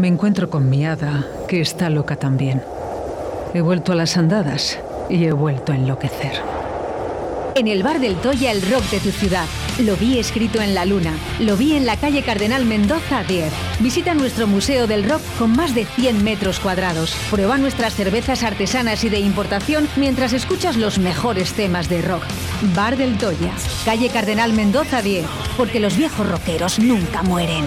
me encuentro con mi hada, que está loca también. He vuelto a las andadas y he vuelto a enloquecer. En el bar del Toya, el rock de tu ciudad. Lo vi escrito en la luna. Lo vi en la calle Cardenal Mendoza 10. Visita nuestro Museo del Rock con más de 100 metros cuadrados. Prueba nuestras cervezas artesanas y de importación mientras escuchas los mejores temas de rock. Bar del Toya, calle Cardenal Mendoza 10. Porque los viejos rockeros nunca mueren.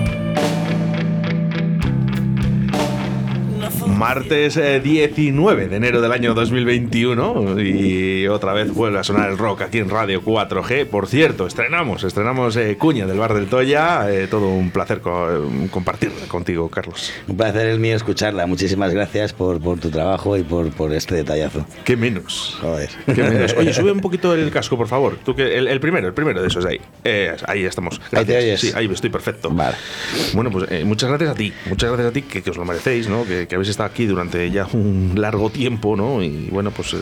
Martes eh, 19 de enero del año 2021 y otra vez vuelve a sonar el rock aquí en Radio 4G. Por cierto, estrenamos, estrenamos eh, Cuña del Bar del Toya. Eh, todo un placer co- eh, compartir contigo, Carlos. Un placer es mío escucharla. Muchísimas gracias por, por tu trabajo y por, por este detallazo. ¿Qué menos? Joder. ¿Qué menos? Oye, sube un poquito el casco, por favor. Tú que el, el primero, el primero de esos ahí. Eh, ahí estamos. Ahí te Gracias. oyes. Sí, ahí estoy perfecto. Vale. Bueno, pues eh, muchas gracias a ti, muchas gracias a ti que, que os lo merecéis, ¿no? Que, que habéis estado aquí durante ya un largo tiempo, ¿no? Y bueno, pues eh,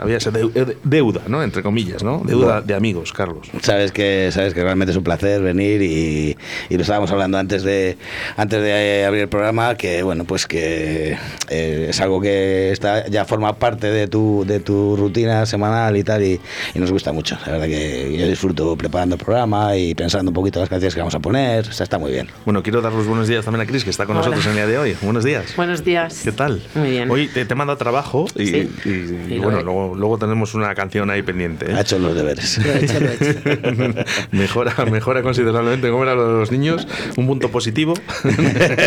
había esa eh, deuda, ¿no? Entre comillas, ¿no? Deuda Bueno. de amigos, Carlos. Sabes que, sabes que realmente es un placer venir y, y lo estábamos hablando antes de, antes de abrir el programa, que bueno, pues que eh, es algo que está, ya forma parte de tu, de tu rutina semanal y tal, y, y nos gusta mucho. La verdad que yo disfruto preparando el programa y pensando un poquito las canciones que vamos a poner, o sea, está muy bien. Bueno, quiero dar los buenos días también a Cris, que está con Hola. nosotros en el día de hoy. Buenos días. Buenos días. ¿Qué tal? Muy bien. Hoy te, te mando a trabajo y, Sí. y- y lo bueno, he- luego, luego tenemos una canción ahí pendiente. ¿eh? Ha hecho los deberes. Lo he hecho, lo he hecho. mejora, mejora considerablemente. ¿Cómo era lo de los niños? Un punto positivo.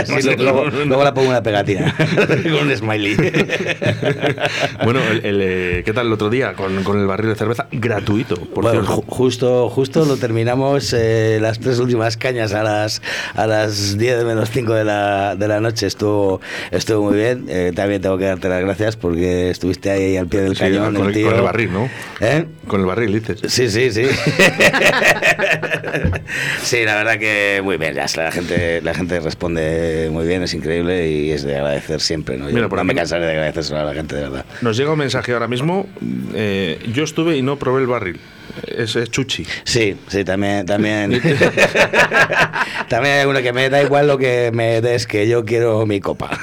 Sí, luego, luego la pongo una pegatina con un smiley. bueno, el- el, eh, ¿qué tal el otro día con, con el barril de cerveza gratuito? Por Bueno, cierto. ju- justo, justo lo terminamos eh, las tres últimas cañas a las a las 10 menos 5 de la, de la noche. Estuvo, estuvo muy bien. Eh, también tengo que darte las gracias porque estuviste ahí al pie del Sí, cañón. con, el, tío. con el barril, ¿no? ¿Eh? Con el barril, dices. Sí, sí, sí. sí, la verdad que muy bien. ya, La gente, la gente responde muy bien, es increíble y es de agradecer siempre. ¿no? Yo Mira, por no me cansaré de agradecer a la gente, de verdad. Nos llega un mensaje ahora mismo. eh, yo estuve y no probé el barril. Es, es chuchi. Sí, sí, también, también. también hay uno que me da igual lo que me des, que yo quiero mi copa.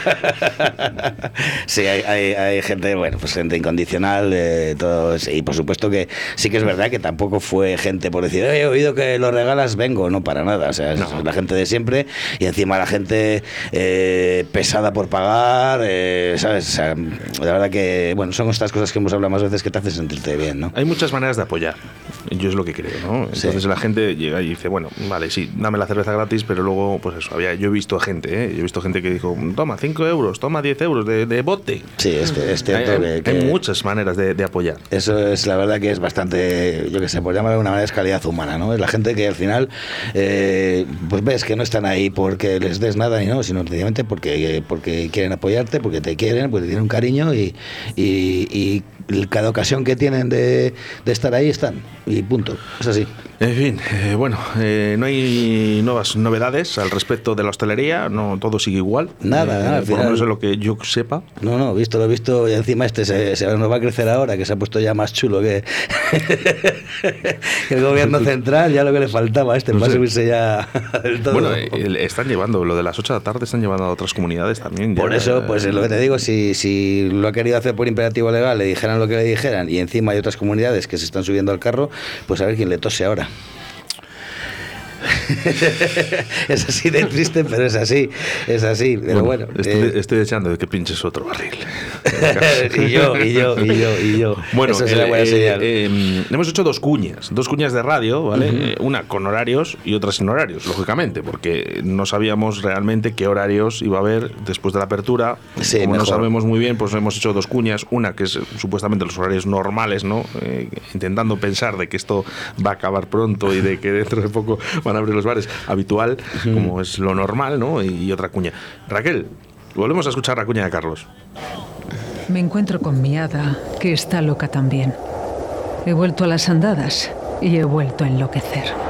sí, hay, hay, hay gente, bueno, pues gente incondicional, eh, todos, y por supuesto que sí que es verdad que tampoco fue gente por decir, "Oye, he oído que lo regalas, vengo, no para nada. O sea, es la gente de siempre y encima la gente eh, pesada por pagar, eh, ¿sabes? O sea, la verdad que, bueno, son estas cosas que hemos hablado más veces que te hacen sentirte bien, ¿no? Hay muchas maneras de apoyar. Yo es lo que creo, ¿no? Entonces Sí. la gente llega y dice, bueno, vale, sí, dame la cerveza gratis, pero luego, pues eso, había, yo he visto gente, ¿eh? Yo he visto gente que dijo, toma 5 euros, toma 10 euros de, de bote. Sí, es, es cierto hay, que- hay que- muchas maneras de, de apoyar. Eso es la verdad que es bastante, yo que sé, por llamarlo de una manera, es calidad humana, ¿no? Es la gente que al final, eh, pues ves que no están ahí porque les des nada ni no, sino sencillamente porque, porque quieren apoyarte, porque te quieren, porque te tienen un cariño y, y- y cada ocasión que tienen de, estar ahí están. Y punto. Es así. En fin, eh, bueno, eh, no hay nuevas novedades al respecto de la hostelería, no todo sigue igual. Nada, Eh, nada, al por lo menos es lo que yo sepa. No, no, visto lo visto, y encima este se, se nos va a crecer ahora, que se ha puesto ya más chulo que, que el gobierno central, ya lo que le faltaba a este, No para subirse ya del todo. Bueno, eh, están llevando, lo de las 8 de la tarde están llevando a otras comunidades también. ya, Por eso, pues eh, lo que te digo, si, si lo ha querido hacer por imperativo legal, le dijeran lo que le dijeran, y encima hay otras comunidades que se están subiendo al carro, pues a ver quién le tose ahora. es así de triste, pero es así, es así. Pero bueno, estoy, eh, estoy deseando de que pinches otro barril. y yo, y yo, y yo, y yo. Bueno, Eso eh, buena eh, señal. eh, hemos hecho dos cuñas, dos cuñas de radio, ¿vale? Eh, una con horarios y otra sin horarios, lógicamente, porque no sabíamos realmente qué horarios iba a haber después de la apertura. Sí, Como no sabemos muy bien, pues hemos hecho dos cuñas, una que es supuestamente los horarios normales, ¿no? Intentando pensar de que esto va a acabar pronto y de que dentro de poco van a abrir los los bares habitual, como es lo normal, ¿no? Y, otra cuña. Raquel, volvemos a escuchar la cuña de Carlos. Me encuentro con mi hada, que está loca también. He vuelto a las andadas y he vuelto a enloquecer.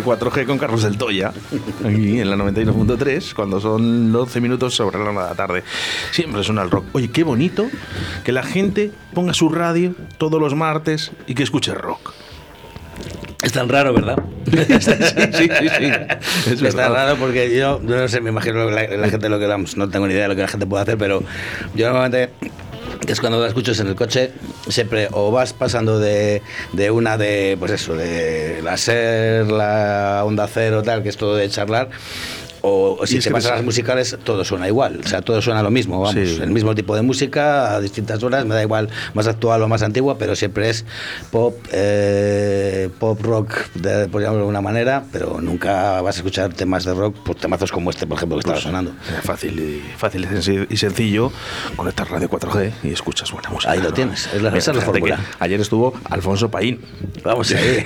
De Radio 4G con Carlos del Toya, aquí en la 91.3, cuando son 12 minutos sobre la una de la tarde. Siempre suena el rock. Oye, qué bonito que la gente ponga su radio todos los martes y que escuche rock. Es tan raro, ¿verdad? sí, sí, sí. Es, tan raro porque yo, no sé, me imagino la, la gente lo que vamos, no tengo ni idea de lo que la gente puede hacer, pero yo normalmente es cuando la escuchas en el coche, siempre o vas pasando de, de, una de, pues eso, de la SER, la Onda Cero, tal, que es todo de charlar, o, si te pasas las musicales, todo suena igual. O sea, todo suena lo mismo, vamos. El mismo tipo de música a distintas horas, me da igual más actual o más antigua, pero siempre es pop, eh, pop rock, de, por llamarlo de alguna manera, pero nunca vas a escuchar temas de rock, pues temazos como este, por ejemplo, que estaba pues, sonando. Fácil y, fácil y sencillo, conectar radio 4G y escuchas buena música. Ahí lo tienes, es la, esa es la fórmula. Ayer estuvo Alfonso Paín. Vamos ahí.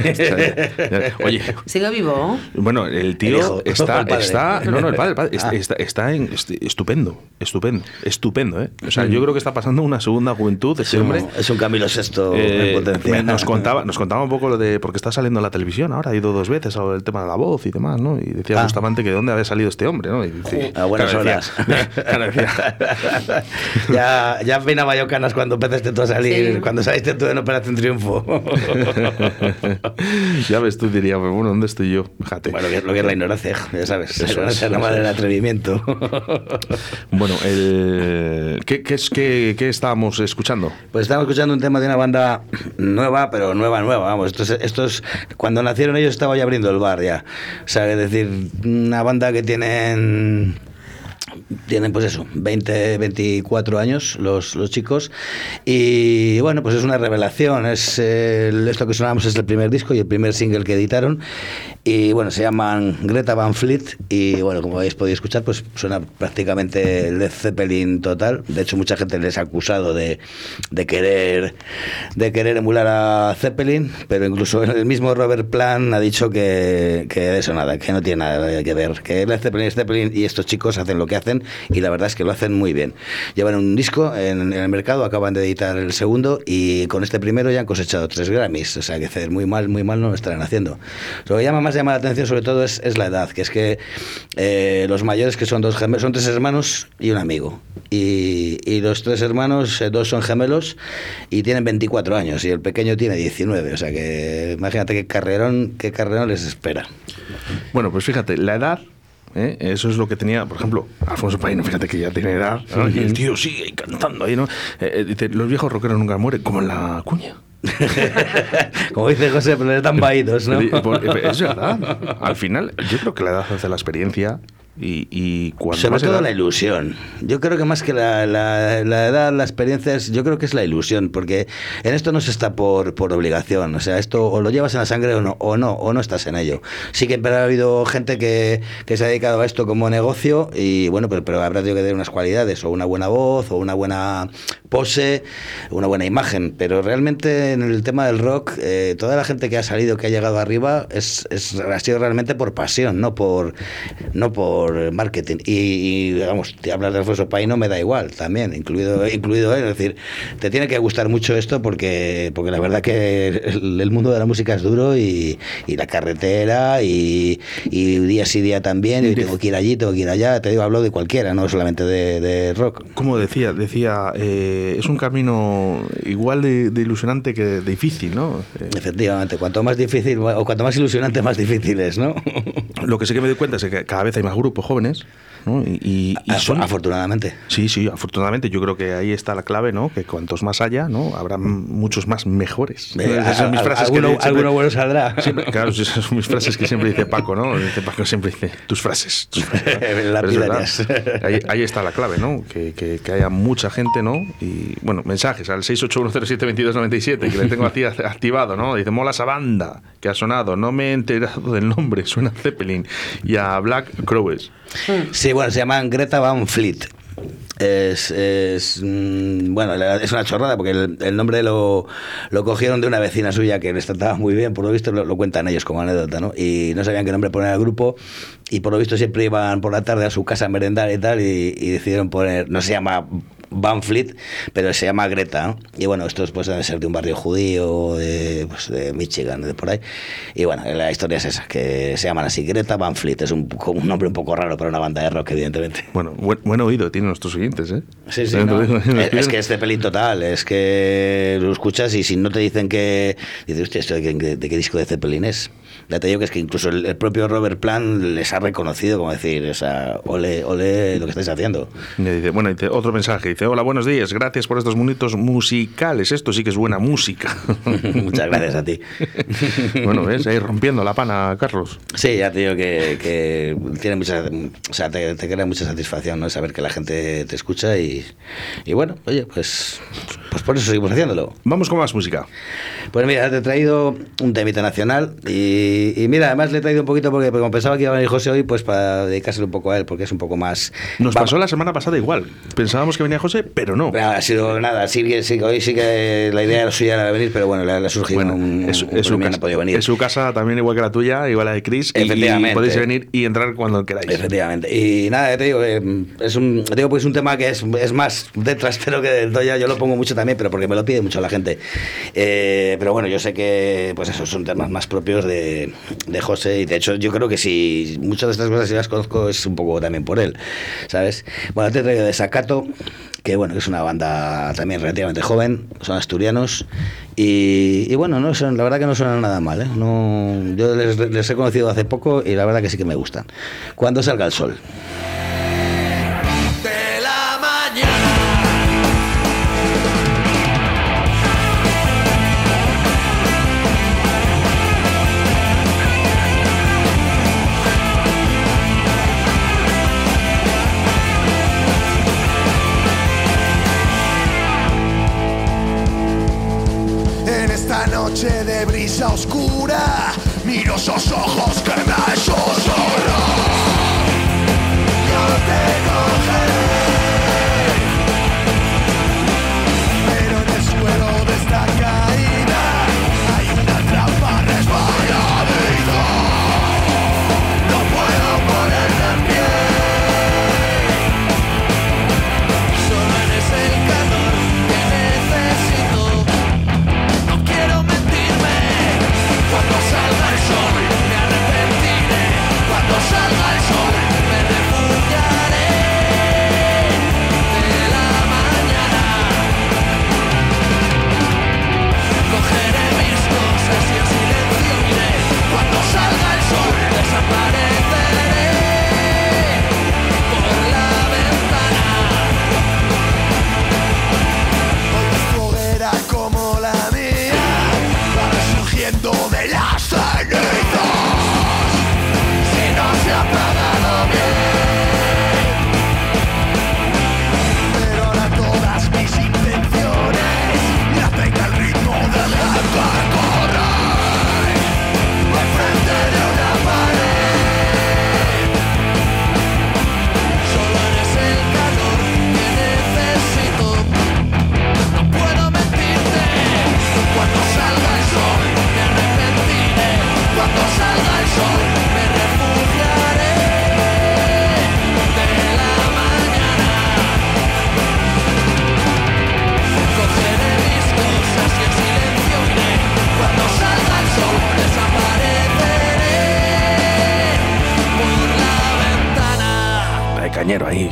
Oye. ¿Sigue vivo? Bueno, el tío está, está no, no, el padre, el padre ah. está, está, en, estupendo, estupendo, estupendo, ¿eh? O sea, yo creo que está pasando una segunda juventud ese hombre. Es un Camilo Sexto eh, en potencia. Nos contaba, nos contaba un poco lo de porque está saliendo en la televisión ahora, ha ido dos veces sobre el tema de la voz y demás, ¿no? Y decía ah. justamente que de dónde había salido este hombre, ¿no? Y a buenas horas. ya, ya peinaba yo canas cuando empezaste tú a salir, cuando saliste tú en Operación Triunfo. ya ves, tú dirías, bueno, ¿dónde estoy yo? Fíjate. Bueno, lo que es la ignorancia, ya sabes. Eso es la madre del atrevimiento. bueno, el, ¿qué, qué, es, qué, ¿qué, estábamos escuchando? Pues estábamos escuchando un tema de una banda nueva, pero nueva, nueva. Vamos, esto es, esto es cuando nacieron ellos estaba ya abriendo el bar ya. O sea, es decir, una banda que tienen tienen pues eso, 20, 24 años los, los chicos. Y bueno, pues es una revelación, es esto que sonamos es el primer disco y el primer single que editaron. Y bueno, se llaman Greta Van Fleet y bueno, como habéis podido escuchar, pues suena prácticamente Led Zeppelin total. De hecho, mucha gente les ha acusado de, de querer de querer emular a Zeppelin, pero incluso el mismo Robert Plant ha dicho que, que eso nada, que no tiene nada que ver, que Led Zeppelin es Zeppelin y estos chicos hacen lo que hacen y la verdad es que lo hacen muy bien. Llevan un disco en, en el mercado, acaban de editar el segundo y con este primero ya han cosechado tres Grammys, o sea que muy mal, muy mal no lo estarán haciendo. Lo que llama más llama la atención sobre todo es, es la edad, que es que eh, los mayores que son dos gemelos, son tres hermanos y un amigo. Y, y los tres hermanos, eh, dos son gemelos y tienen 24 años y el pequeño tiene 19, o sea que imagínate qué carrerón, qué carrerón les espera. Bueno, pues fíjate, la edad ¿eh? Eso es lo que tenía, por ejemplo, Alfonso Paino, fíjate que ya tiene edad, ¿no? y el tío sigue cantando ahí, ¿no? Eh, eh, dice, los viejos rockeros nunca mueren, como en la cuña. Como dice José, pero están vaídos, ¿no? Es verdad. Al final, yo creo que la edad hace la experiencia y, y cuando Sobre todo edad- la ilusión. Yo creo que más que la, la- la edad, la experiencia, es, yo creo que es la ilusión, porque en esto no se está por, por obligación. O sea, esto o lo llevas en la sangre o no, o no, o no estás en ello. Sí que ha habido gente que, que se ha dedicado a esto como negocio y bueno, pero, pero habrá tenido que tener unas cualidades, o una buena voz, o una buena pose, una buena imagen. Pero realmente en el tema del rock, eh, toda la gente que ha salido, que ha llegado arriba, es, es, ha sido realmente por pasión, no por, no por marketing. Y, y vamos, te hablas de Alfonso Paino, me da igual también, incluido, incluido él. Es decir, te tiene que gustar mucho esto porque, porque la verdad que el, el mundo de la música es duro y, y la carretera y, y día sí día también. Y tengo que ir allí, tengo que ir allá. Te digo, hablo de cualquiera, no solamente de, de rock. Como decía, decía, eh, es un camino igual de, de ilusionante que difícil, ¿no? Eh, Efectivamente, cuanto más difícil o cuanto más ilusionante, más difícil es, ¿no? lo que sí que me doy cuenta es que cada vez hay más grupos jóvenes, ¿no? Y, son- Afortunadamente. Sí, sí, afortunadamente yo creo que ahí está la clave, ¿no? Que cuantos más haya, ¿no? Habrá muchos más mejores. Eh, Esas son mis que alguno, siempre- alguno bueno saldrá. siempre- claro, esas son mis frases que siempre dice Paco, ¿no? Dice Paco siempre dice tus frases. tus frases". Pero es Lapidarias. verdad. ahí, ahí está la clave, ¿no? Que, que- que haya mucha gente, ¿no? Y bueno, mensajes al 681072297 que le tengo aquí activado, ¿no? Dice, mola esa banda que ha sonado, no me he enterado del nombre, suena a Zeppelin y a Black Crowes. Sí, bueno, se llaman Greta Van Fleet. Es, es, mm, bueno, es una chorrada porque el, nombre lo, lo cogieron de una vecina suya que les trataba muy bien, por lo visto lo, cuentan ellos como anécdota, ¿no? Y no sabían qué nombre poner al grupo y por lo visto siempre iban por la tarde a su casa a merendar y tal y decidieron poner, no se llama Van Fleet, pero se llama Greta, ¿no? Y bueno, estos pues deben ser de un barrio judío, de, pues, de Michigan, de por ahí. Y bueno, la historia es esa, que se llaman así, Greta Van Fleet, es un, un nombre un poco raro para una banda de rock, evidentemente. Bueno, buen, buen oído tienen nuestros oyentes, ¿eh? Sí, sí, no. es, que es de pelín total, es que lo escuchas y si no te dicen que... Dices, hostia, ¿esto de, qué- de qué disco de Zeppelin es? Ya te digo que es que incluso el, el propio Robert Plant les ha reconocido, como decir, o sea, ole, ole lo que estáis haciendo. Y dice, bueno, dice otro mensaje, dice, hola, buenos días, gracias por estos minutos musicales, esto sí que es buena música. Muchas gracias a ti. bueno, ves, ahí rompiendo la pana, Carlos. Sí, ya te digo que, que tiene mucha, o sea, te, te crea mucha satisfacción, ¿no? Saber que la gente te escucha y, y bueno, oye, pues, pues por eso seguimos haciéndolo. Vamos con más música. Pues mira, te he traído un temita nacional y, y mira, además le he traído un poquito porque, porque como pensaba que iba a venir José hoy, pues para dedicárselo un poco a él, porque es un poco más... Nos pasó la semana pasada igual. Pensábamos que venía José, pero no. Ha sido nada, sí que, sí que hoy sí que la idea era suya era venir, pero bueno, le, ha surgido Bueno, un, es, un es su no casa, ha podido venir. es su casa también igual que la tuya, igual la de Chris. Efectivamente. Y podéis venir y entrar cuando queráis. Efectivamente. Y nada, ya te digo, eh, es un, te digo, pues un tema que es, es más de trastero que del Toya. Yo lo pongo mucho también, pero porque me lo pide mucho la gente. Eh, pero bueno, yo sé que pues esos son temas más propios de, de José. Y de hecho, yo creo que si muchas de estas cosas si las conozco es un poco también por él, ¿sabes? Bueno, te he traído de Sacato que bueno, es una banda también relativamente joven, son asturianos y, y bueno, no son, la verdad que no suenan nada mal, ¿eh? no, yo les, les he conocido hace poco y la verdad que sí que me gustan. Cuando salga el sol. Noche de brisa oscura, Miro esos ojos que me susurran. Yo te cogeré.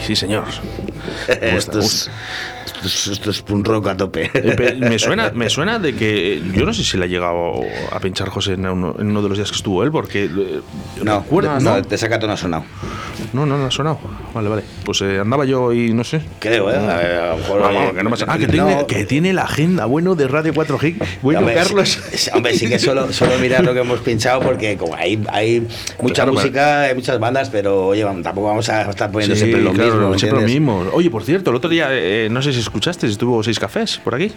Sí, señor. Me gusta, esto, es, es punk rock a tope. Eh, Me suena, me suena de que yo no sé si le ha llegado a pinchar José en uno, en uno de los días que estuvo él, porque eh, No, no, no, de sacato no ha sonado. no, no, no ha sonado. Vale, vale. Pues eh, andaba yo y no sé. Creo, ¿eh? A, ver, a lo mejor. Ah, que no pasa- ah, que tiene, No, que tiene la agenda, bueno, de Radio 4G. Bueno, hombre, Carlos. sí- hombre, sí que solo, solo mirar lo que hemos pinchado porque como hay, hay mucha Claro, música, hay muchas bandas, pero oye, tampoco vamos a estar poniendo Sí, siempre lo claro, mismo. ¿me siempre lo mismo. Oye, por cierto, el otro día, eh, no sé si escuchaste, estuvo seis cafés por aquí.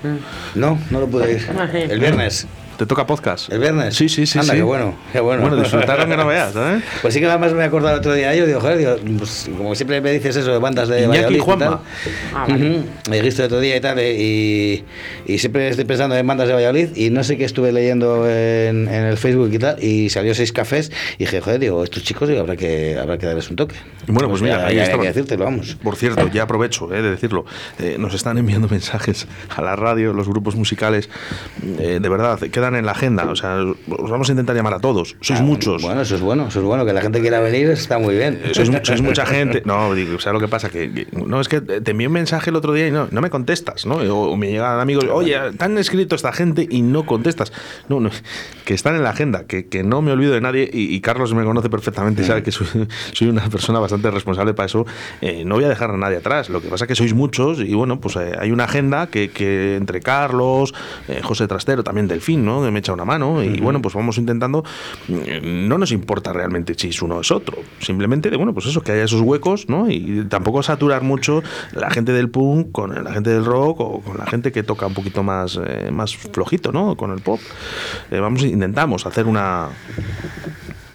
No, no lo pude ir. El viernes. ¿Te toca podcast? ¿El viernes? Sí, sí, sí. Anda, sí. qué bueno, qué bueno. Bueno, disfrutaron que no veas, ¿eh? Pues sí que además me he acordado el otro día de ello, digo, joder, digo, pues, como siempre me dices eso de bandas de Iñaki Valladolid y Juanma. tal. Ujú, Me dijiste el otro día y tal, eh, y, y siempre estoy pensando en bandas de Valladolid y no sé qué estuve leyendo en, en el Facebook y tal, y salió seis cafés y dije, joder, digo, estos chicos digo, habrá que habrá que darles un toque. Bueno, pues mira, ya, ahí que decírtelo, vamos. Por cierto, ya aprovecho eh, de decirlo. eh, nos están enviando mensajes a la radio, los grupos musicales. eh, de verdad, quedan en la agenda. O sea, os vamos a intentar llamar a todos. Sois Ah, muchos. Bueno, eso es bueno, eso es bueno, que la gente quiera venir está muy bien. Eh, Sois, sois mucha gente. No, digo, ¿sabes lo que pasa? Que, que- no, es que te envié un mensaje el otro día y no, no me contestas, ¿no? O, o me llegan amigos, oye, te han escrito esta gente y no contestas. No, no, que están en la agenda, que, que no me olvido de nadie y, y Carlos me conoce perfectamente y sabe que soy, soy una persona bastante responsable para eso. Eh, no voy a dejar a nadie atrás. Lo que pasa es que sois muchos y bueno, pues eh, hay una agenda que, que entre Carlos, eh, José Trastero, también Delfín, ¿no? Que me echa una mano y bueno, pues vamos intentando. No nos importa realmente si es uno o es otro. Simplemente de, bueno, pues eso, que haya esos huecos, ¿no? Y tampoco saturar mucho la gente del punk con la gente del rock o con la gente que toca un poquito más, eh, más flojito, ¿no? Con el pop. Eh, vamos, intentamos hacer una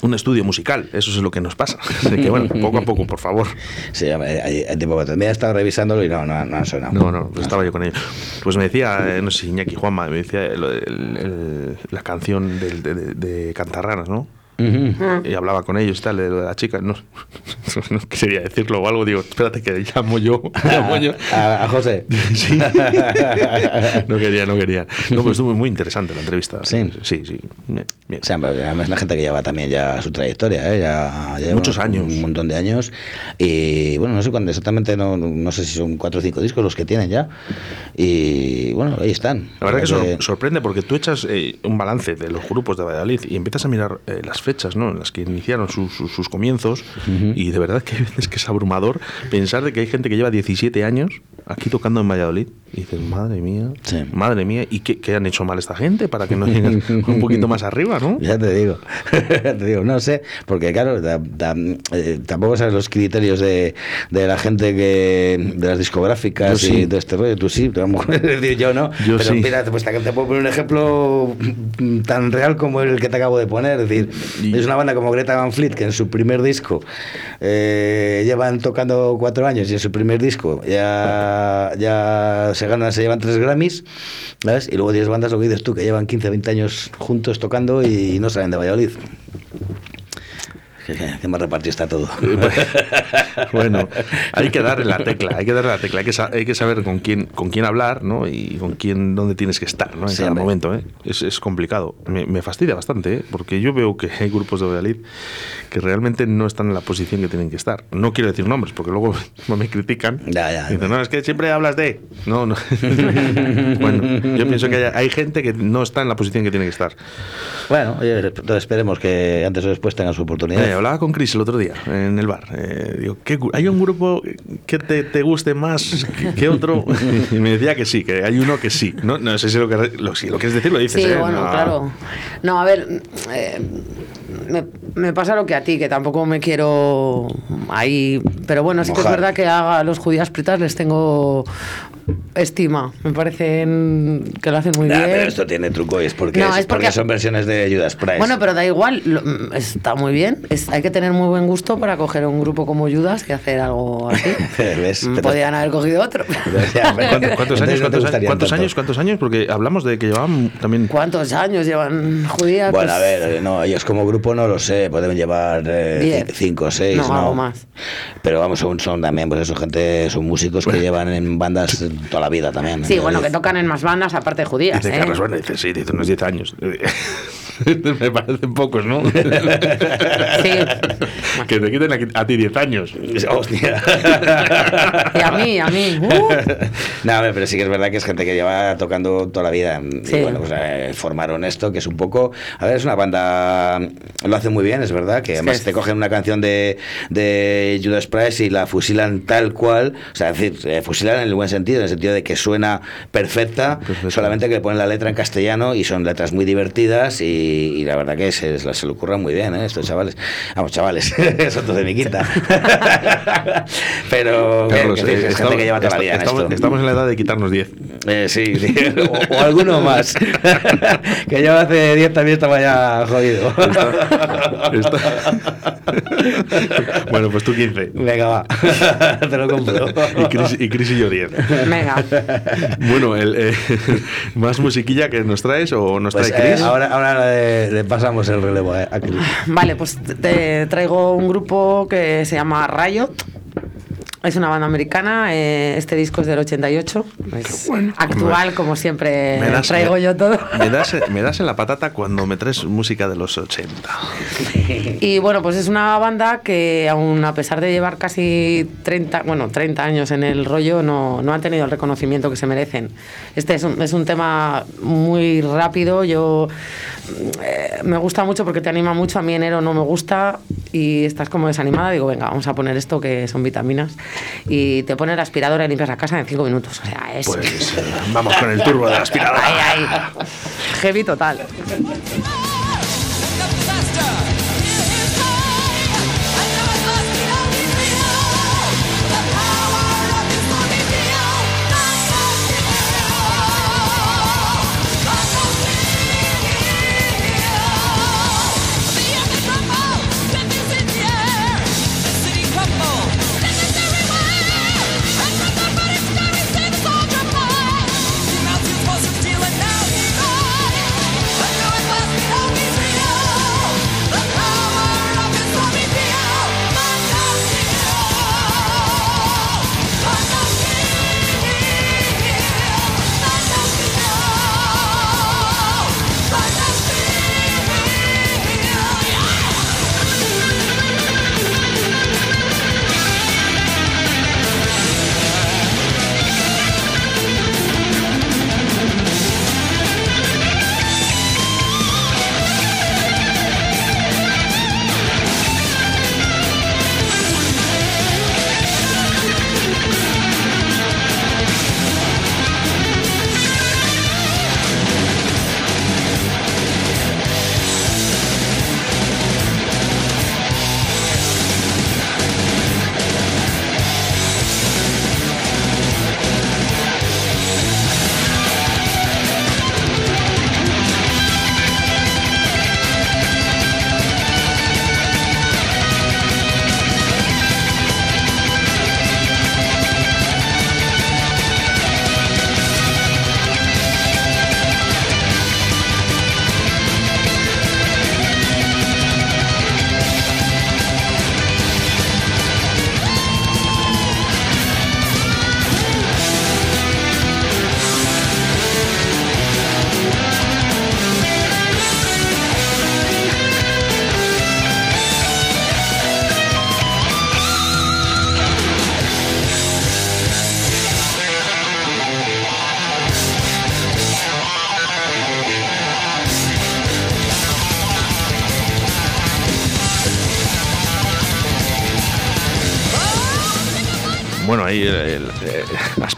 un estudio musical, eso es lo que nos pasa. Así que bueno, poco a poco, por favor. Sí, hay, tiempo que he estado revisándolo y no, no, no han sonado. No, no, pues estaba yo con ellos. Pues me decía, eh, no sé si Iñaki Juanma, me decía el- la canción de, de- de Cantarranas, ¿no? Ujú. Y hablaba con ellos y tal, de la chica. No, no quería decirlo o algo, digo, espérate que llamo yo. llamo yo. A, a José. Sí. no quería, no quería. No, pues estuvo muy interesante la entrevista. Sí. Sí, sí. Bien. O sea, pero además una gente que lleva también ya su trayectoria, ¿eh? ya, ya Muchos años. Un montón de años. Y bueno, no sé cuándo exactamente, no, no sé si son cuatro o cinco discos los que tienen ya. Y bueno, ahí están. La verdad que Porque- sor- sorprende porque tú echas eh, un balance de los grupos de Valladolid y empiezas a mirar eh, las fechas ¿no? en las que iniciaron sus- sus- sus comienzos y de verdad que hay veces que es abrumador pensar de que hay gente que lleva 17 años aquí tocando en Valladolid. Y dices, madre mía, madre mía, ¿y qué, qué, han hecho mal esta gente para que no lleguen un poquito más arriba, no? Ya te digo, te digo, no sé, porque claro, eh, tampoco sabes los criterios de, de, la gente que de las discográficas y de este rollo. Tú sí, te vamos a decir yo no. Yo pero sí. mira, pues te, puedo poner un ejemplo tan real como el que te acabo de poner. Es decir, es una banda como Greta Van Fleet que en su primer disco eh, llevan tocando cuatro años y en su primer disco ya, ya se ganan, se llevan tres Grammys, ¿sabes? Y luego tienes bandas, lo que dices tú, que llevan 15, 20 años juntos tocando y no salen de Valladolid. Que más repartido está todo. bueno, hay que darle la tecla, hay que darle la tecla, hay que, hay que saber con quién, con quién hablar, ¿no? Y con quién, dónde tienes que estar, ¿no? En sí, cada momento, ¿eh? Es, es complicado. Me, me, fastidia bastante, ¿eh? Porque yo veo que hay grupos de Valladolid que realmente no están en la posición que tienen que estar. No quiero decir nombres, porque luego me critican. Ya, ya. Y dicen, no, es que siempre hablas de. No, no. bueno, yo pienso que hay, hay, gente que no está en la posición que tiene que estar. Bueno, oye, esperemos que antes o después tengan su oportunidad. Eh, hablaba con Chris el otro día en el bar. Eh, digo, ¿qué, ¿hay un grupo que te, te guste más que, que, otro? y me decía que sí, que hay uno que sí. No, no sé si lo, que, lo, si lo quieres decir, lo dices. Sí, ¿eh? bueno, no. claro. No, a ver, eh, me, me, pasa lo que a ti, que tampoco me quiero ahí. Pero bueno, sí que es verdad que a los judías pritas les tengo estima. Me parecen que lo hacen muy nah, bien. Pero esto tiene truco y es porque, No, es es porque- porque son versiones de Judas Price. Bueno, pero da igual, lo- mm, está muy bien. Es- hay que tener muy buen gusto para coger un grupo como Judas que hacer algo así. ¿Ves? Mm, Pero- Podrían haber cogido otro. Ya, ¿Cuántos, años, cuántos, gustarían cuántos años, cuántos años? Porque hablamos de que llevaban también. ¿Cuántos años llevan judías? Bueno, Pues, a ver, eh, no, ellos como grupo no lo sé, pueden llevar eh, Diez. ci- cinco o seis, No, no, algo más. Pero vamos, son, son también, pues eso, gente, son músicos que llevan en bandas toda la vida también. Sí, en bueno, que tocan en más bandas aparte de judías. Dice ¿eh? Carlos Bueno, dice, sí, dice unos 10 años. Me parecen pocos, ¿no? Sí. que te quiten a, a ti 10 años. Hostia. Y a mí, a mí. Uh. no, a ver, pero sí que es verdad que es gente que lleva tocando toda la vida. Sí. Y bueno, pues eh, formaron esto, que es un poco. A ver, es una banda. Lo hace muy bien, es verdad, que además Sí. te cogen una canción de, de Judas Priest y la fusilan tal cual. O sea, es decir, eh, fusilan en el buen sentido, en el sentido de que suena perfecta, Perfecta. solamente que le ponen la letra en castellano y son letras muy divertidas y, y la verdad que se, se le ocurran muy bien, ¿eh? estos chavales. Vamos, chavales, son todos de mi quinta. pero Carlos, que- que eh, es gente estamos, que lleva toda la vida en estamos- esto. estamos en la edad de quitarnos 10. Eh, sí, sí. O, o alguno más. que yo hace 10 también estaba ya jodido. Está- bueno, pues tú 15. Venga, va. Te lo compro. Y Chris y, Chris y yo 10. Venga. Bueno, el, eh, ¿más musiquilla que nos traes o nos Pues, trae eh, Chris? ahora ahora le, pasamos el relevo a, a. Vale, pues te traigo un grupo que se llama Riot. Es una banda americana. eh, este disco es del 88. Es actual, como siempre Me das- traigo me- yo todo. Me das, me das en la patata cuando me traes música de los 80. Y bueno, pues es una banda que aún a pesar de llevar casi 30, bueno, 30 años en el rollo, no, no han tenido el reconocimiento que se merecen. Este es un, es un tema muy rápido, yo eh, me gusta mucho porque te anima mucho, a mí enero no me gusta y estás como desanimada, digo, venga, vamos a poner esto que son vitaminas y te pone la aspiradora y limpias la casa en 5 minutos. O sea, es... Pues eh, vamos con el turbo de la aspiradora. Ay, ay. Heavy total.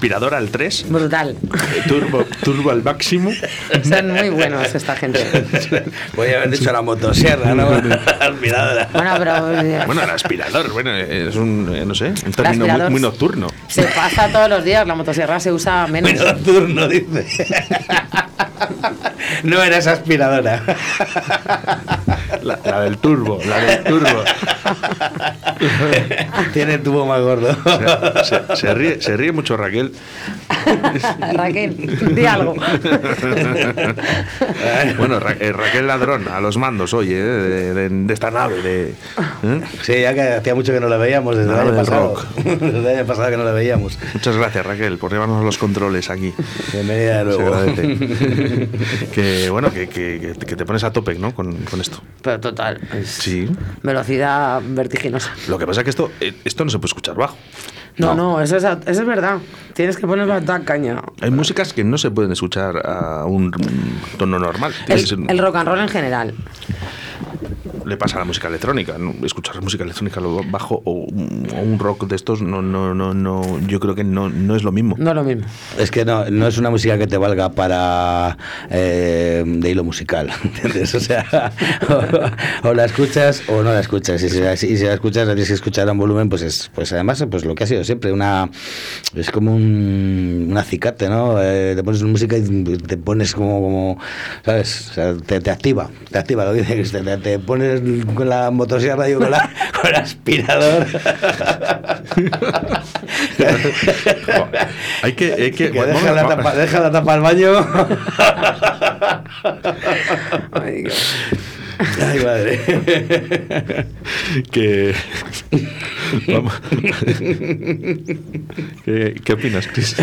Aspirador al 3, Brutal. turbo, turbo al máximo. Son muy buenos esta gente. Podría haber dicho la motosierra, ¿no? Aspiradora. Bueno, pero eh, Bueno, el aspirador, bueno, es un, eh, no sé, un término muy, muy nocturno. se pasa todos los días. La motosierra se usa menos. Muy nocturno, dice. No eres aspiradora. La, la del turbo, la del turbo. Tiene el tubo más gordo. Se, se- se ríe, se ríe mucho Raquel. Raquel, di algo. Bueno, Ra- eh, Raquel Ladrón, a los mandos, oye, eh, de, de- de esta nave. De, ¿eh? Sí, ya que hacía mucho que no la veíamos, desde el Nada año pasado. rock. Desde el año pasado que no la veíamos. Muchas gracias, Raquel, por llevarnos los controles aquí. Bienvenida de nuevo. que bueno, que, que- que te pones a tope, ¿no? Con, con esto. Pero total. Sí. Velocidad vertiginosa. Lo que pasa es que esto, eh, esto no se puede escuchar bajo. No, no, eso, es, eso es verdad. Tienes que a toda caña. Hay músicas que no se pueden escuchar a un tono normal. El rock and roll en general. Le pasa a la música electrónica. ¿no? Escuchar música electrónica lo bajo o, un- o un rock de estos, no, no, no, no, yo creo que no, no es lo mismo. No es lo mismo. Es que no, no es una música que te valga para eh, de hilo musical, ¿entiendes? O sea, o, o la escuchas o no la escuchas. Y si, la- y si la escuchas, la tienes que escuchar a un volumen, pues es, pues además, pues lo que ha sido siempre una, es como un, un acicate, ¿no? Eh, te pones música y te pones como, como ¿sabes? O sea, te, te activa, te activa, lo dice Cristian, te, te pones con la motosierra y con, la, con el aspirador. Hay que, hay que, Que bueno, deja, la tapa, deja la tapa al baño. Ay, madre. que vamos. ¿Qué, qué opinas, Chris?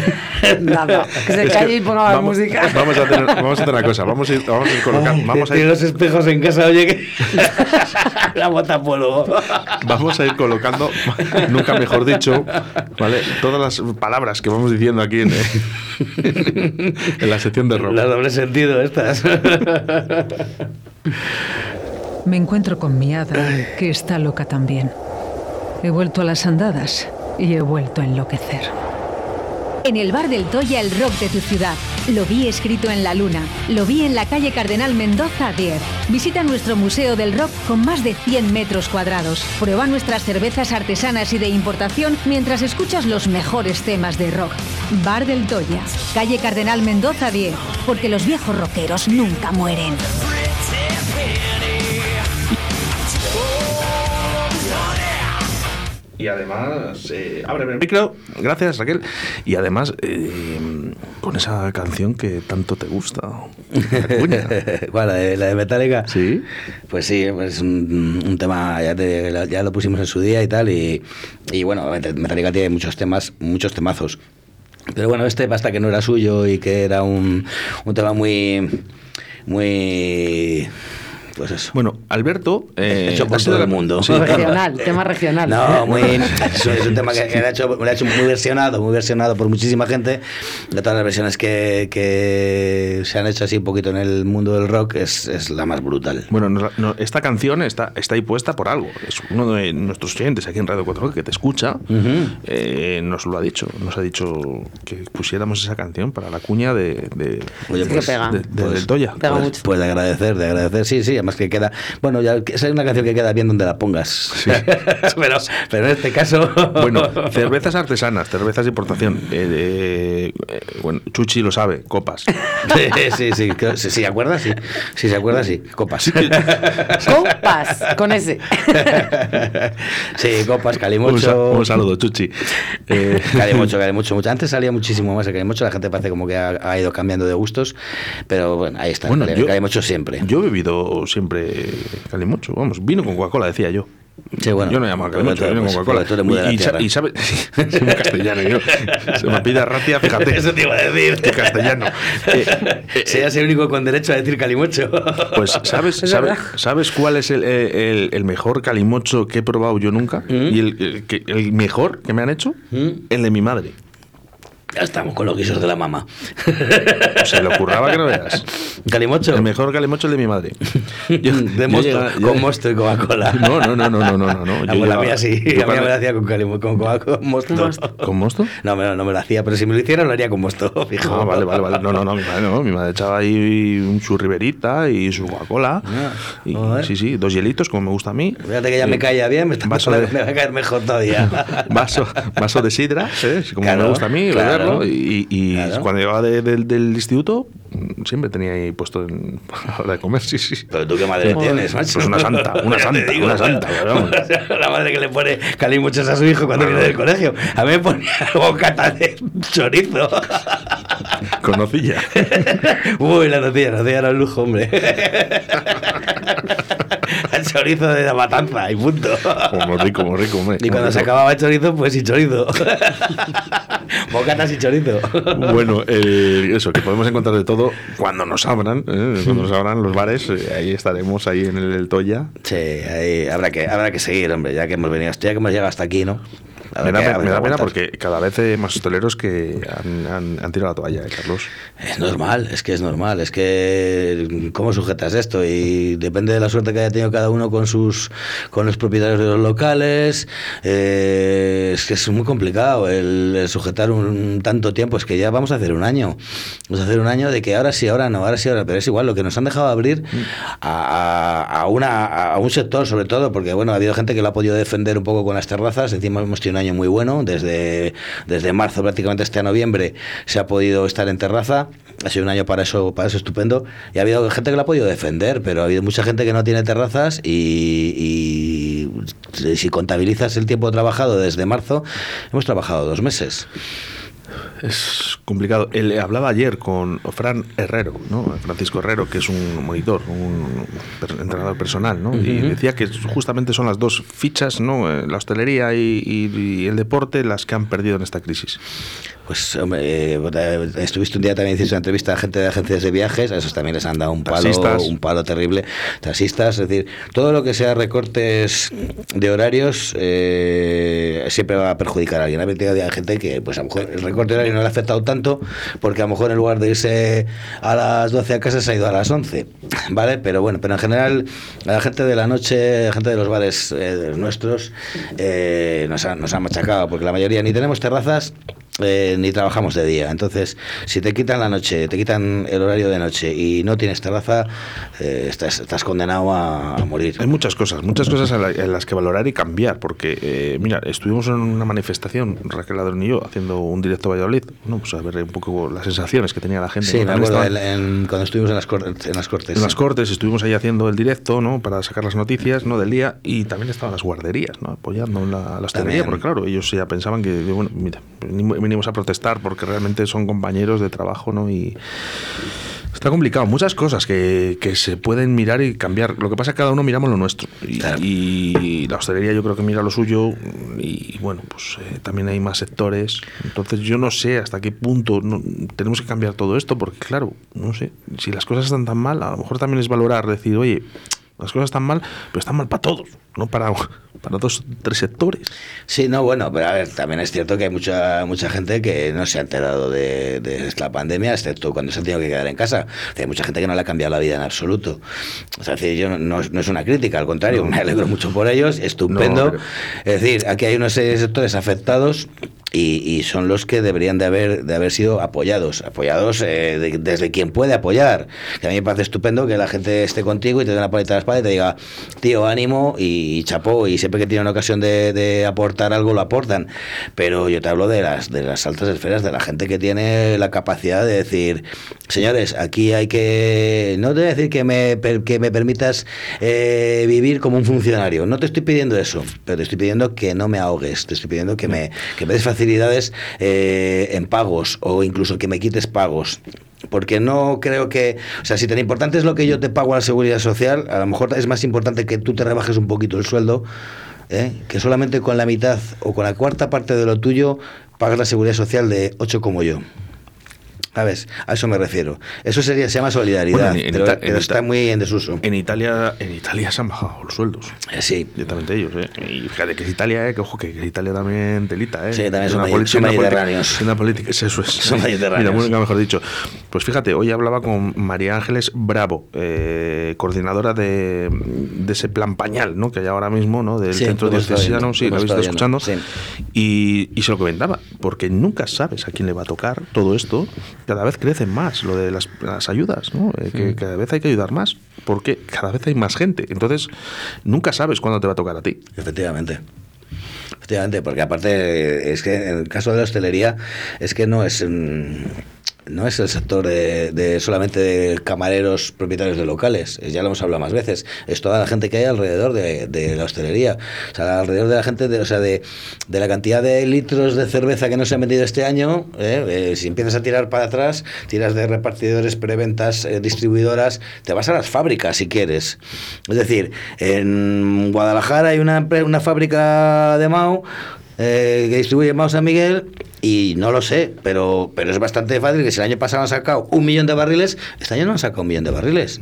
Nada, que se calle y ponga la vamos, música. Vamos a, hacer, vamos a hacer una cosa. Vamos a ir, vamos a ir colocando. Vamos a ir, los espejos en casa, oye, que. la bota polvo. vamos a ir colocando, nunca mejor dicho, ¿vale? Todas las palabras que vamos diciendo aquí en, en la sección de rock. La doble sentido, estas. Me encuentro con mi hada, que está loca también. He vuelto a las andadas y he vuelto a enloquecer. En el bar del Toya, el rock de tu ciudad. Lo vi escrito en la luna. Lo vi en la calle Cardenal Mendoza 10. Visita nuestro Museo del Rock con más de 100 metros cuadrados. Prueba nuestras cervezas artesanas y de importación mientras escuchas los mejores temas de rock. Bar del Toya, calle Cardenal Mendoza 10. Porque los viejos rockeros nunca mueren. Y además, eh, ábreme el micro. Gracias, Raquel. Y además, eh, con esa canción que tanto te gusta. ¿Cuál, la de, Metallica? Sí. Pues sí, pues es un, un tema, ya, te- ya lo pusimos en su día y tal, y, y bueno, Metallica tiene muchos temas, muchos temazos. Pero bueno, este basta que no era suyo y que era un, un tema muy, muy, pues eso. Bueno, Alberto. eh, Hecho por todo el mundo. Sí, Regional, tema regional. No, muy, es, un- es un tema que, que lo ha hecho, ha hecho muy versionado, muy versionado por muchísima gente. De todas las versiones que, que se han hecho así un poquito en el mundo del rock, es, es la más brutal. Bueno, no- no, esta canción está, está ahí puesta por algo. Es uno de nuestros oyentes aquí en Radio 4 que te escucha. eh, nos lo ha dicho. Nos ha dicho que pusiéramos esa canción para la cuña de, de, Oye, pues, que pega. de- de- pues- del Toya. Pega pues, mucho. pues de agradecer, de agradecer. Sí, sí, además que queda. Bueno, ya que- es una canción que queda bien donde la pongas. pero, pero en este caso. Bueno, cervezas artesanas, cervezas de importación. Eh, eh, bueno, Chuchi lo sabe, copas. sí, sí, sí, ¿se acuerda? Sí. Sí, se acuerda, sí. Copas. Copas, con ese. sí, copas, Un, calimocho. un saludo, Chuchi. Eh, Calimocho, calimocho, mucho. Antes salía muchísimo más el calimocho, la gente parece como que ha, ha ido cambiando de gustos, pero bueno, ahí está, Bueno, el yo- calimocho siempre. Yo he bebido siempre calimocho, vamos, vino con Coca-Cola, decía yo. Sí, bueno. yo no llamo a vino con pues, Coca-Cola. y, y sabe, soy muy castellano yo. Se me pide racia, fíjate. Eso te iba a decir. Qué castellano. Eh, eh, Seas el único con derecho a decir calimocho. Pues, ¿sabes, Es sabes. ¿sabes cuál es el, el- el mejor calimocho que he probado yo nunca? ¿Mm? Y el, el que- el mejor que me han hecho, ¿Mm? el de mi madre. Ya estamos con los guisos de la mamá. Se le ocurraba que no veas. Calimocho. El mejor calimocho el de mi madre. Yo- de mosto, con mosto y Coca-Cola. No, no, no, no, no, no, no. no. La, Yo la mía sí, yo la mía me la hacía con calimo, con mosto. ¿Con mosto? No, me- no me lo hacía, pero si me lo hicieran lo haría con mosto, fijo. Ah, vale, vale, vale. No, no, no, mi madre no. Mi madre echaba ahí su riberita y su Coca-Cola. Ah, sí, sí, dos hielitos, como me gusta a mí. Fíjate que ya me Eh, caía bien, me, está vaso me de- va a caer mejor todavía. vaso, vaso de sidra, ¿eh? como Claro, me gusta a mí, claro. Y, y Claro. cuando llegaba de- del- del instituto, siempre tenía ahí puesto en, a la hora de comer, sí, sí. Pero tú qué madre Joder. tienes, macho. Pues una santa, una santa, digo. una santa, vamos. La madre que le pone calimochos a su hijo cuando viene del colegio. A mí me ponía bocata de chorizo. Con nocilla. Uy, la nocilla, la nocilla era un lujo, hombre. El chorizo de la matanza y punto. Como rico, como rico, hombre. Y cuando se acababa el chorizo, pues sin chorizo. Bocatas y chorizo. Bueno, eh, eso, que podemos encontrar de todo cuando nos abran, ¿eh? cuando nos abran los bares, eh, ahí estaremos, ahí en el, el Toya. Sí, ahí habrá que, habrá que seguir, hombre, ya que hemos venido, ya que hemos llegado hasta aquí, ¿no? Me da, me da pena porque cada vez hay más hosteleros que han, han- han tirado la toalla, ¿eh, Carlos. Es normal, es que es normal, es que cómo sujetas esto y depende de la suerte que haya tenido cada uno con sus con los propietarios de los locales, eh, es que es muy complicado el, sujetar un tanto tiempo, es que ya vamos a hacer un año, vamos a hacer un año de que ahora sí, ahora no, ahora sí, ahora, pero es igual lo que nos han dejado abrir a, a- a una a un sector sobre todo, porque bueno, ha habido gente que lo ha podido defender un poco con las terrazas, encima hemos tenido un año muy bueno, desde, desde marzo prácticamente hasta noviembre se ha podido estar en terraza, ha sido un año para eso, para eso estupendo, y ha habido gente que lo ha podido defender, pero ha habido mucha gente que no tiene terrazas y, y si contabilizas el tiempo trabajado desde marzo, hemos trabajado dos meses. Es complicado. Él hablaba ayer con Fran Herrero, ¿no? Francisco Herrero, que es un monitor, un entrenador personal, ¿no? Y decía que justamente son las dos fichas, ¿no? Eh, La hostelería y, y- y el deporte las que han perdido en esta crisis. Pues, hombre, eh, estuviste un día también hiciste una entrevista a gente de agencias de viajes, a esos también les han dado un palo, Taxistas. un palo terrible. Taxistas, es decir, todo lo que sea recortes de horarios eh, siempre va a perjudicar a alguien. Hay gente que, pues a lo mejor el recorte de no le ha afectado tanto, porque a lo mejor en lugar de irse a las 12 a casa se ha ido a las 11, ¿vale? Pero bueno, pero en general, la gente de la noche, la gente de los bares eh, nuestros, eh, nos, han, nos han machacado, porque la mayoría ni tenemos terrazas eh, ni trabajamos de día. Entonces, si te quitan la noche, te quitan el horario de noche y no tienes terraza, eh, estás, estás condenado a, a morir. Hay muchas cosas, muchas cosas en, la- en las que valorar y cambiar, porque, eh, mira, estuvimos en una manifestación, Raquel Ladrón y yo, haciendo un directo a Valladolid, ¿no? Pues a ver un poco las sensaciones que tenía la gente. Sí, me acuerdo estaban- en- en- cuando estuvimos en las, cor- en las cortes. En las cortes estuvimos ahí haciendo el directo, ¿no? Para sacar las noticias, ¿no? Del día y también estaban las guarderías, ¿no? Apoyando la, la hostelería, porque claro, ellos ya pensaban que, bueno, mira, venimos venimos a protestar porque realmente son compañeros de trabajo, ¿no? Y está complicado, muchas cosas que, que se pueden mirar y cambiar. Lo que pasa es que cada uno miramos lo nuestro y, Claro. y la hostelería yo creo que mira lo suyo y bueno, pues eh, también hay más sectores. Entonces yo no sé hasta qué punto no- tenemos que cambiar todo esto porque claro, no sé, si las cosas están tan mal, a lo mejor también es valorar, decir, oye, las cosas están mal, pero están mal para todos, no para, para dos, tres sectores. Sí, no, bueno, pero a ver, también es cierto que hay mucha mucha gente que no se ha enterado de, de la pandemia, excepto cuando se ha tenido que quedar en casa. Hay mucha gente que no le ha cambiado la vida en absoluto. O sea, es decir, yo no, no es- una crítica, al contrario, me alegro mucho por ellos, estupendo. No, pero- Es decir, aquí hay unos sectores afectados y, y son los que deberían de haber, de haber sido apoyados, apoyados eh, de- desde quien puede apoyar. Que a mí me parece estupendo que la gente esté contigo y te dé una paleta a la espalda y te diga, tío, ánimo y, chapó, y siempre que tienen ocasión de, de aportar algo lo aportan. Pero yo te hablo de las, de las altas esferas, de la gente que tiene la capacidad de decir, señores, aquí hay que, no te voy a decir que me, que me permitas eh, vivir como un funcionario, no te estoy pidiendo eso, pero te estoy pidiendo que no me ahogues, te estoy pidiendo que me, que me facilidades eh, en pagos o incluso que me quites pagos. Porque no creo que, o sea, si tan importante es lo que yo te pago a la seguridad social, a lo mejor es más importante que tú te rebajes un poquito el sueldo, ¿eh? que solamente con la mitad o con la cuarta parte de lo tuyo pagas la seguridad social de ocho como yo. ¿Sabes? A eso me refiero. Eso sería, se llama solidaridad, Bueno, en- en está muy en desuso. En Italia, en Italia se han bajado los sueldos. Eh, sí. Directamente ellos, ¿eh? Y fíjate que es Italia, ¿eh? Que ojo, que Italia también telita, ¿eh? Sí, también son una medi- poli- son mediterráneos. Una política, eso es. Son mediterráneos. Mira, nunca mejor dicho. Pues fíjate, hoy hablaba con María Ángeles Bravo, eh, coordinadora de, de ese plan pañal, ¿no? Que hay ahora mismo, ¿no? Del Sí, centro diocesano, sí, lo habéis estado escuchando. viendo, Y, y se lo comentaba, porque nunca sabes a quién le va a tocar todo esto. Cada vez crecen más lo de las, las ayudas, ¿no? Eh, que cada vez hay que ayudar más, porque cada vez hay más gente. Entonces, nunca sabes cuándo te va a tocar a ti. Efectivamente. Efectivamente, porque aparte es que en el caso de la hostelería es que no es mm, no es el sector de, solamente de camareros propietarios de locales, eh, ya lo hemos hablado más veces, es toda la gente que hay alrededor de, de la hostelería, o sea, alrededor de la gente, de, o sea, de, de la cantidad de litros de cerveza que no se han vendido este año, eh, eh, si empiezas a tirar para atrás, tiras de repartidores, preventas, eh, distribuidoras, te vas a las fábricas si quieres. Es decir, en Guadalajara hay una, una fábrica de Mao eh, que distribuye Mao San Miguel y no lo sé, pero, pero es bastante fácil que si el año pasado han sacado un millón de barriles, este año no han sacado un millón de barriles.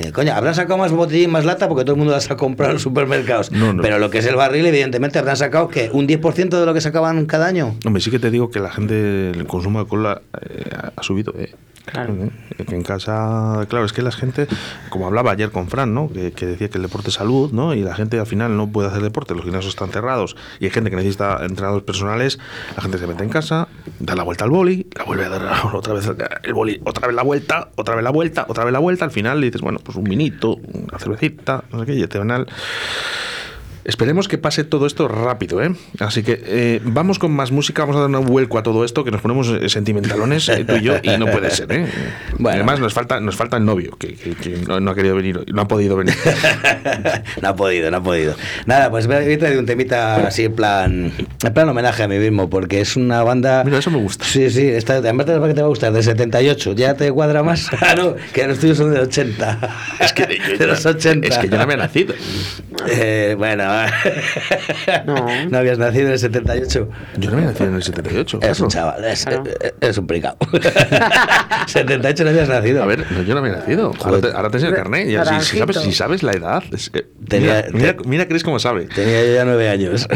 Eh, coño, habrán sacado más botellín, más lata porque todo el mundo las ha comprado en los supermercados. No, no. Pero lo que es el barril, evidentemente, habrán sacado que un 10% de lo que sacaban cada año. Hombre, sí que te digo que la gente, el consumo de alcohol ha, eh, ha subido. eh. Claro. En casa, claro, es que la gente, como hablaba ayer con Fran, ¿no? Que, que decía que el deporte es salud, ¿no? Y la gente al final no puede hacer deporte, los gimnasios están cerrados y hay gente que necesita entrenadores personales, la gente se mete en casa, da la vuelta al boli, la vuelve a dar otra vez el boli, otra vez la vuelta, otra vez la vuelta, otra vez la vuelta, al final le dices, bueno, pues un vinito, una cervecita, no sé qué, y te van al... Esperemos que pase todo esto rápido, ¿eh? Así que eh, vamos con más música, vamos a dar un vuelco a todo esto, que nos ponemos eh, sentimentalones eh, tú y yo, y no puede ser, ¿eh? Bueno. Además nos falta, nos falta el novio, que, que- que no, no ha querido venir, no ha podido venir. no ha podido, no ha podido. Nada, pues voy a traer un temita así en plan, en plan homenaje a mí mismo, porque es una banda... Mira, eso me gusta. Sí, sí, está, además te, va a gustar, del 78, ¿ya te cuadra más? Ah, no, que los tuyos son del 80. Es que yo, de los 80. Es que yo no había nacido. Eh, bueno, No. no habías nacido en el 78. Yo no había nacido en el 78. Eres un chaval, es- Claro. eres un pringao. 78 no habías nacido. A ver, no, yo no había nacido. Ahora te, ahora te enseño el carnet. Ya, si, si sabes, Naranjito. si sabes la edad. es que- Tenía- mira, mira, te- mira, Chris, cómo sabe. Tenía yo ya nueve años.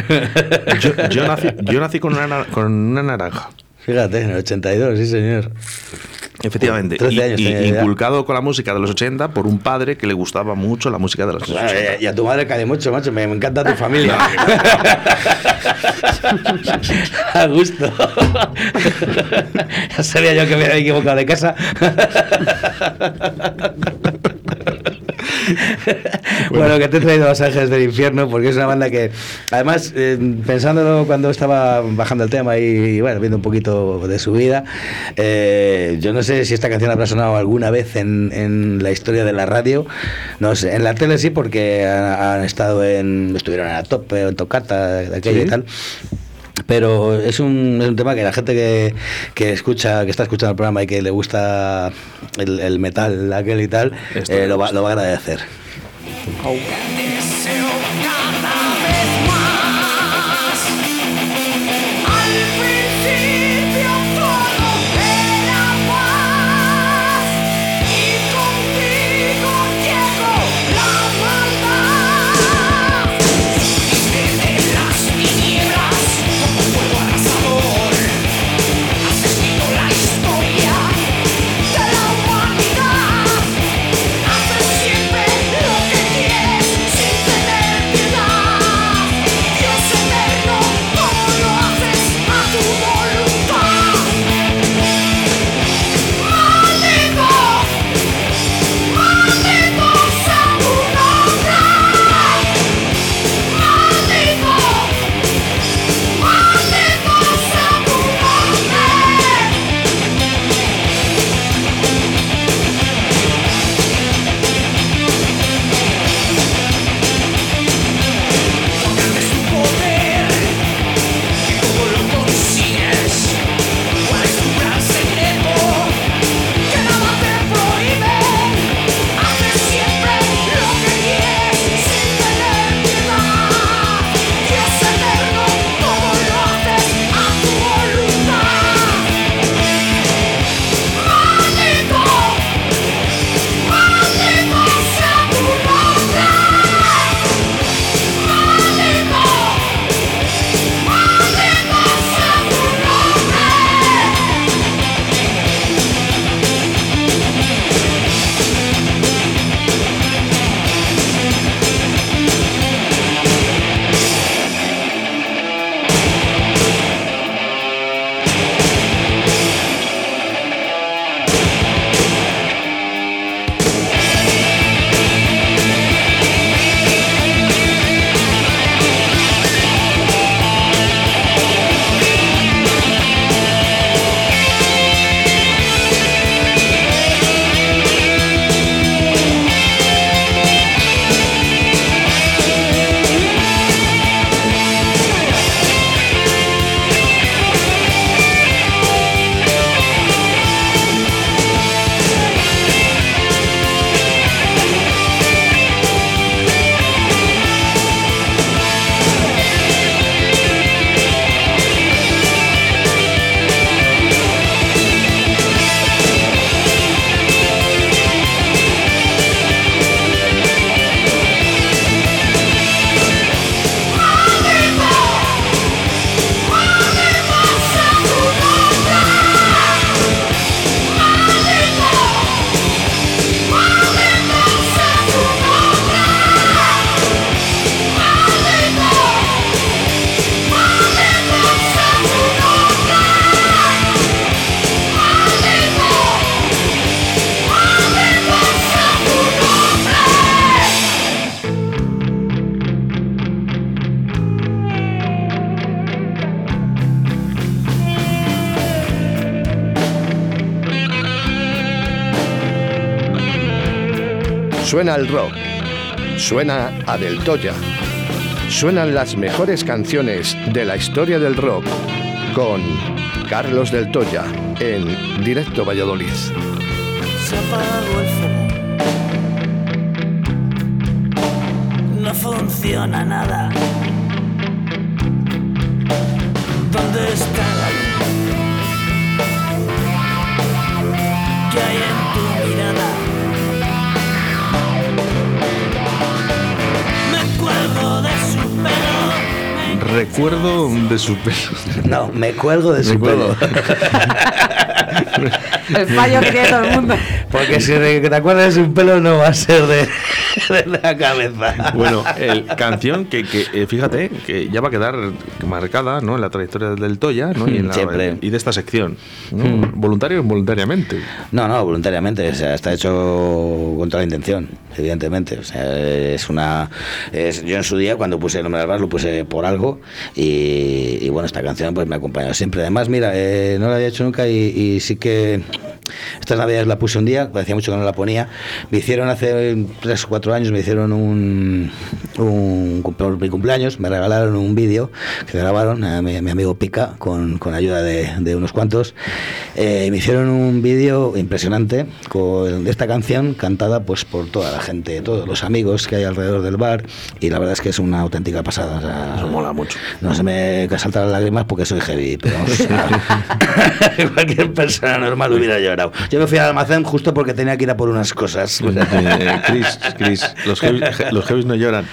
Yo, yo nací, yo nací con, una, na- con una naranja. Fíjate, en el 82, sí señor. Efectivamente. 13 Y- años inculcado con la música de los 80 por un padre que le gustaba mucho la música de los Bueno, 80. y a tu madre cae mucho, macho. Me, me encanta tu familia. a gusto. Ya Sabía yo que me había equivocado de casa. Bueno, que te he traído Los Ángeles del Infierno porque es una banda que, además, eh, pensándolo cuando estaba bajando el tema y, y, bueno, viendo un poquito de su vida, eh, yo no sé si esta canción habrá sonado alguna vez en, en la historia de la radio. No sé, en la tele sí, porque han, han estado en. estuvieron en la tope, en tocata, de aquello Sí. y tal. Pero es un, es un tema que la gente que, que escucha, que está escuchando el programa y que le gusta el, el metal aquel y tal, eh, le lo, va, lo va a agradecer. Deseo Suena el rock. Suena a Del Toya. Suenan las mejores canciones de la historia del rock con Carlos Del Toya en Directo Valladolid. Se el fuego. No funciona nada. Recuerdo de sus pelos. No, me cuelgo de su Recuerdo. pelo. El fallo que tiene todo el mundo. Porque si te acuerdas de un pelo no va a ser de, de la cabeza. Bueno, el canción que, que, eh, fíjate que ya va a quedar marcada ¿no? en la trayectoria del Toya ¿no? y, en la- Siempre. y de esta sección. ¿no? Voluntario o involuntariamente. No, no, voluntariamente. O sea, está hecho contra la intención, evidentemente. O sea, es una. yo en su día, cuando puse el nombre del bar, lo puse por algo. Y, bueno, esta canción pues me ha acompañado siempre. Además, mira, eh, no la había hecho nunca y, sí que. Estas navidades la puse un día, hacía mucho que no la ponía. Me hicieron hace tres o cuatro años, me hicieron un, un por mi cumpleaños, me regalaron un vídeo que grabaron a mi, mi amigo Pica con, con ayuda de, de unos cuantos. Eh, me hicieron un vídeo impresionante con esta canción cantada pues por toda la gente, todos los amigos que hay alrededor del bar y la verdad es que es una auténtica pasada. o sea, Eso mola mucho. No se me saltan las lágrimas porque soy heavy, pero vamos, o sea, cualquier persona normal hubiera llorado. Yo me fui al almacén justo porque tenía que ir a por unas cosas. Eh, Chris, Chris, los heavy, los heavies no lloran.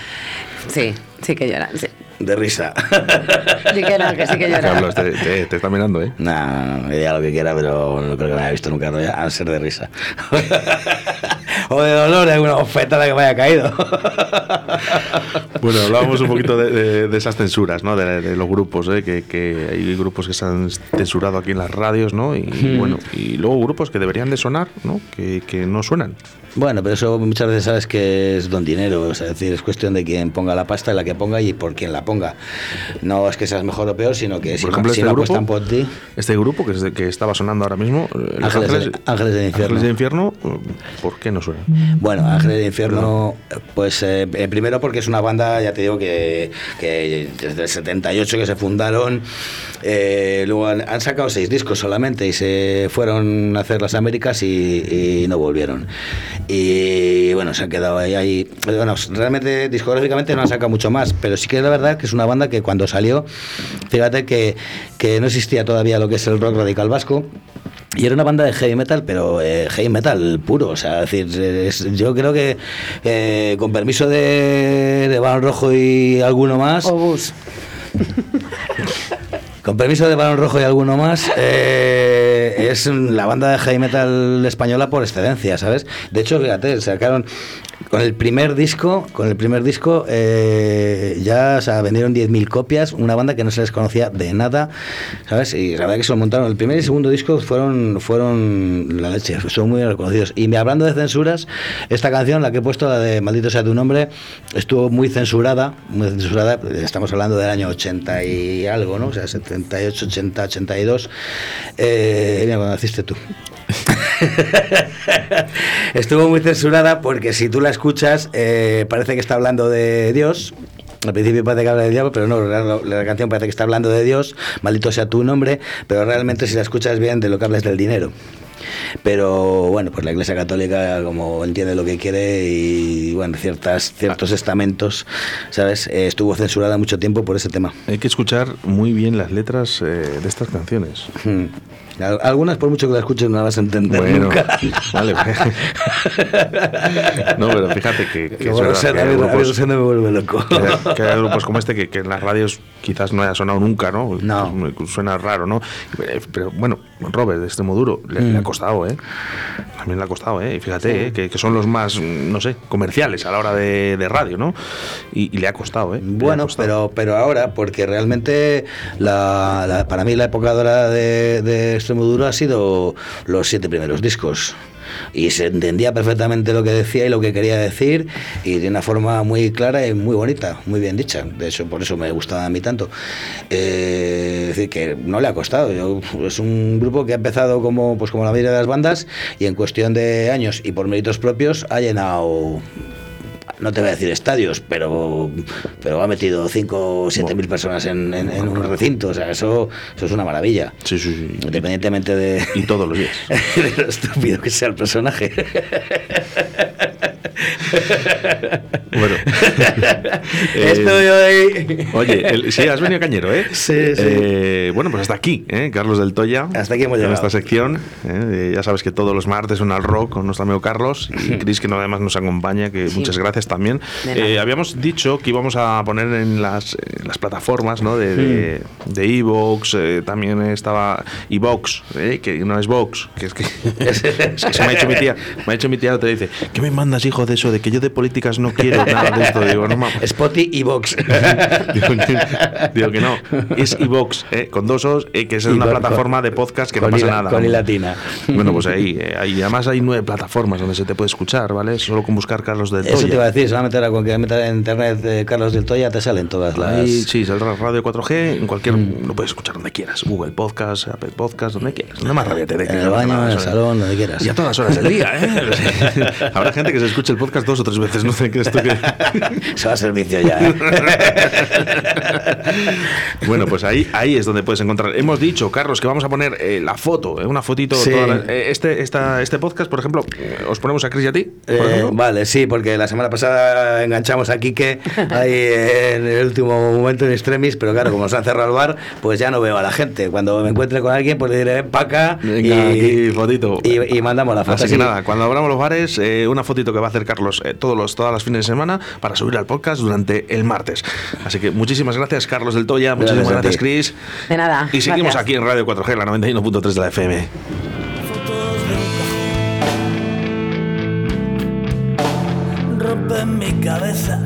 Sí, sí que lloran. Sí, De risa. sí que lloran, que sí que lloran. Carlos, te, te- te está mirando, ¿eh? No, no, no, diría lo que quiera, pero no creo que me haya visto nunca, no, a no ser de risa. o de dolor, de una bofetada que me haya caído. Bueno, hablábamos un poquito de, de- de esas censuras, ¿no? De, de los grupos, ¿eh? que, que hay grupos que se han censurado aquí en las radios, ¿no? Y bueno, y luego grupos que deberían de sonar, ¿no? Que, que no suenan. Bueno, pero eso muchas veces sabes que es don dinero, o sea, es decir, es cuestión de quien ponga la pasta y la que ponga y por quien la ponga. No es que seas mejor o peor, sino que si, no- este no grupo, apuestan por ti. este grupo que, es de- que estaba sonando ahora mismo, eh, Ángeles Ángeles del Infierno. Ángeles del Infierno, ¿por qué no suenan? Bueno, Ángeles del Infierno, pues eh, eh, primero porque es una banda, ya te digo, que, que desde el 78 que se fundaron, eh, luego han, han sacado seis discos solamente y se fueron a hacer las Américas y, y no volvieron. Y bueno, se han quedado ahí, ahí. Bueno, realmente discográficamente no han sacado mucho más, pero sí que la verdad que es una banda que cuando salió, fíjate que, que no existía todavía lo que es el rock radical vasco. Y era una banda de heavy metal, pero eh, heavy metal puro. O sea, es decir, es- yo creo que eh, con permiso de, de Balón Rojo y alguno más. Obús. Con permiso de Balón Rojo y alguno más, eh, es la banda de heavy metal española por excelencia, ¿sabes? De hecho, fíjate, sacaron con el primer disco, con el primer disco eh, ya o sea, vendieron 10.000 copias, una banda que no se les conocía de nada, ¿sabes? Y la verdad que se lo montaron. El primer y segundo disco fueron, fueron la leche, son muy reconocidos. Y me hablando de censuras, esta canción, la que he puesto, la de Maldito sea tu nombre, estuvo muy censurada, muy censurada, estamos hablando del año 80 y algo, ¿no? O sea, 78, 80, 82. Eh, mira, cuando naciste tú. Estuvo muy censurada porque si tú la escuchas, eh, parece que está hablando de Dios. Al principio parece que habla de diablo, pero no, la, la canción parece que está hablando de Dios, maldito sea tu nombre, pero realmente si la escuchas bien, de lo que habla es del dinero. Pero bueno, pues la Iglesia Católica, como entiende lo que quiere y bueno, ciertas, ciertos estamentos, ¿sabes? Eh, estuvo censurada mucho tiempo por ese tema. Hay que escuchar muy bien las letras eh, de estas canciones. Al- Algunas, por mucho que la escuches, no las vas a entender Bueno, nunca. vale. no, pero fíjate que, que Que es bueno, verdad que grupos- me vuelve loco. que hay, que hay grupos como este que, que en las radios quizás no haya sonado nunca, ¿no? No. Pues, suena raro, ¿no? Eh, Pero bueno, Robert de Extremoduro le, le ha Mm. costado, ¿eh? También le ha costado, ¿eh? Y fíjate, ¿eh? que, que son los más, no sé, comerciales a la hora de, de radio, ¿no? Y, y le ha costado, ¿eh? Bueno, costado. pero, pero ahora, porque realmente la, la- para mí la época dorada de, de Extremoduro ha sido los siete primeros discos. y se entendía perfectamente lo que decía y lo que quería decir y de una forma muy clara y muy bonita, muy bien dicha. De hecho, por eso me gustaba a mí tanto. Eh, es decir, que no le ha costado. Yo- es un grupo que ha empezado como, pues como la mayoría de las bandas y en cuestión de años y por méritos propios ha llenado no te voy a decir estadios, pero, pero ha metido 5 o 7 mil personas en, en- en un recinto. O sea, eso, eso es una maravilla. Sí, sí, sí. Independientemente de, Y todos los días. de lo estúpido que sea el personaje. Bueno. Estoy hoy. Oye, el- sí, has venido cañero, ¿eh? Sí, sí. Eh, bueno, pues hasta aquí, ¿eh? Carlos del Toya. Hasta aquí hemos En llegado. esta sección. ¿eh? Eh, Ya sabes que todos los martes un al rock con nuestro amigo Carlos y Chris, que además nos acompaña, que Sí. muchas gracias también. De. Eh, habíamos dicho que íbamos a poner en las, en las plataformas, ¿no? De, de, de Evox, eh, también estaba Evox, ¿eh? que no es Vox, que es que, es que se me ha hecho mi tía, me ha hecho mi tía, te dice, ¿qué me mandas, hijo, de eso? De que yo de políticas no quiero nada de esto. Digo, no mames. Spotty y Vox. Digo que, digo que no, es iVox, eh, con dos os, eh, que es Y una con- plataforma de podcast que no pasa nada. con i latina. Bueno, pues ahí, eh, ahí, además hay nueve plataformas donde se te puede escuchar, ¿vale? Solo con buscar Carlos del Eso te iba a Toya. decir, solamente ahora con que metas en internet eh, Carlos del Toya te salen todas las. Ahí, sí, saldrá Radio 4G, en cualquier, lo puedes escuchar donde quieras, Google Podcast, Apple Podcast, donde quieras, donde más rabia te dé. En el baño, en el salón, donde quieras. Y a todas horas del día, ¿eh? Habrá gente que se escuche el podcast dos o tres veces, no sé qué esto que... Se va a servicio ya. ¿eh? Bueno, pues ahí, ahí es donde puedes encontrar. Hemos dicho, Carlos, que vamos a poner eh, la foto, eh, una fotito. Sí. toda la- eh, este, esta, este podcast, por ejemplo, os ponemos a Chris y a ti. vale, sí, porque la semana pasada enganchamos a Quique ahí en el último momento en extremis, pero claro, como nos han cerrado el bar, pues ya no veo a la gente. Cuando me encuentre con alguien, pues le diré Venga, aquí, fotito. y, y mandamos la foto. Así que sí. nada, cuando abramos los bares, una fotito que va a hacer Carlos eh, todos los, todas las fines de semana para subir al podcast durante el martes. Así que muchísimas gracias, Carlos del Toya. Muchísimas Gracias gracias. Chris. De nada. Y seguimos gracias. aquí en Radio 4G, la 91.3 de la FM. rompen mi cabeza.